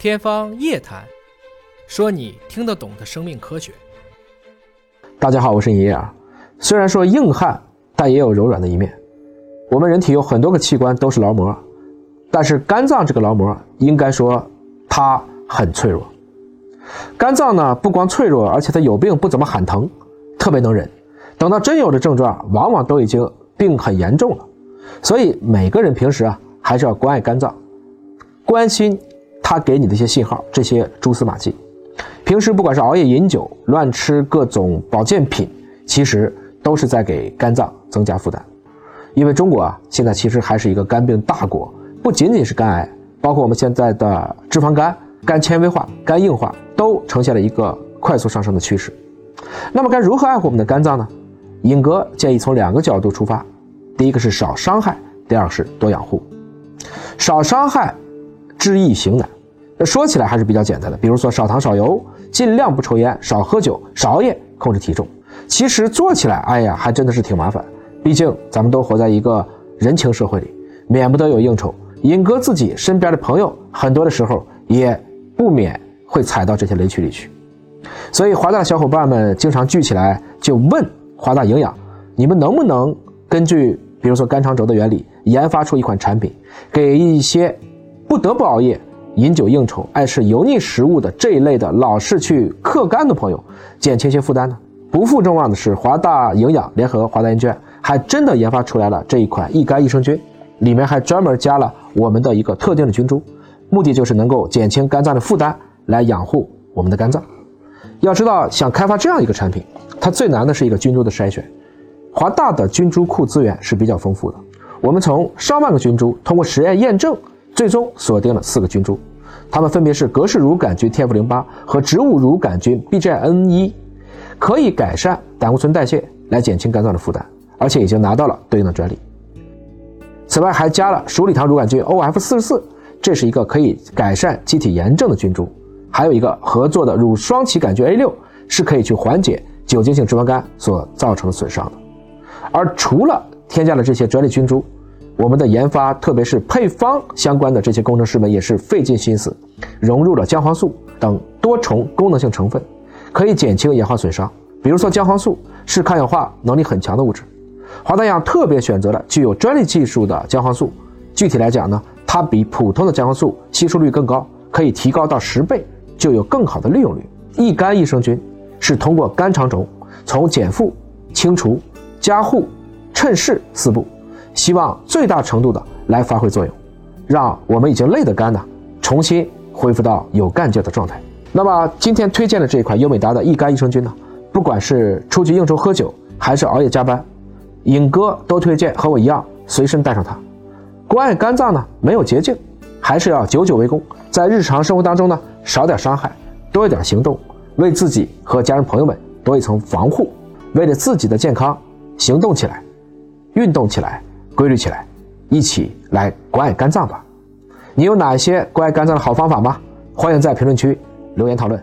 天方夜谭，说你听得懂的生命科学。大家好，我是爷爷啊。虽然说硬汉，但也有柔软的一面。我们人体有很多个器官都是劳模，但是肝脏这个劳模，应该说它很脆弱。肝脏呢，不光脆弱，而且它有病不怎么喊疼，特别能忍。等到真有了症状，往往都已经病很严重了。所以每个人平时啊，还是要关爱肝脏，关心他给你的一些信号，这些蛛丝马迹。平时不管是熬夜饮酒、乱吃各种保健品，其实都是在给肝脏增加负担。因为中国啊，现在其实还是一个肝病大国，不仅仅是肝癌，包括我们现在的脂肪肝、肝纤维化、肝硬化，都呈现了一个快速上升的趋势。那么该如何爱护我们的肝脏呢？尹哥建议从两个角度出发。第一个是少伤害，第二个是多养护。少伤害，知易行难。说起来还是比较简单的，比如说少糖少油，尽量不抽烟，少喝酒，少熬夜，控制体重。其实做起来，哎呀，还真的是挺麻烦。毕竟咱们都活在一个人情社会里，免不得有应酬。尹哥自己身边的朋友，很多的时候也不免会踩到这些雷区里去。所以华大小伙伴们经常聚起来就问华大营养：你们能不能根据？比如说肝肠轴的原理，研发出一款产品，给一些不得不熬夜、饮酒应酬、爱吃油腻食物的这一类的老是去克肝的朋友，减轻些负担呢。不负众望的是，华大营养联合华大研究院，还真的研发出来了这一款益肝益生菌，里面还专门加了我们的一个特定的菌株，目的就是能够减轻肝脏的负担，来养护我们的肝脏。要知道，想开发这样一个产品，它最难的是一个菌株的筛选。华大的菌株库资源是比较丰富的，我们从上万个菌株通过实验验证，最终锁定了四个菌株，它们分别是格氏乳杆菌 TF 零八和植物乳杆菌 BGN 一，可以改善胆固醇代谢，来减轻肝脏的负担，而且已经拿到了对应的专利。此外，还加了鼠李糖乳杆菌 OF 四十四，这是一个可以改善机体炎症的菌株，还有一个合作的乳双歧杆菌 A 六，是可以去缓解酒精性脂肪肝所造成的损伤的。而除了添加了这些专利菌株，我们的研发，特别是配方相关的这些工程师们也是费尽心思，融入了姜黄素等多重功能性成分，可以减轻氧化损伤。比如说，姜黄素是抗氧化能力很强的物质，华大养特别选择了具有专利技术的姜黄素。具体来讲呢，它比普通的姜黄素吸收率更高，可以提高到十倍，就有更好的利用率。益肝益生菌是通过肝肠轴从减负、清除。加护、趁势四步，希望最大程度的来发挥作用，让我们已经累的肝呢重新恢复到有干劲的状态。那么今天推荐的这一款优美达的益肝益生菌呢，不管是出去应酬喝酒，还是熬夜加班，尹哥都推荐和我一样随身带上它。关爱肝脏呢没有捷径，还是要久久为功，在日常生活当中呢少点伤害，多一点行动，为自己和家人朋友们多一层防护，为了自己的健康。行动起来，运动起来，规律起来，一起来关爱肝脏吧！你有哪些关爱肝脏的好方法吗？欢迎在评论区留言讨论。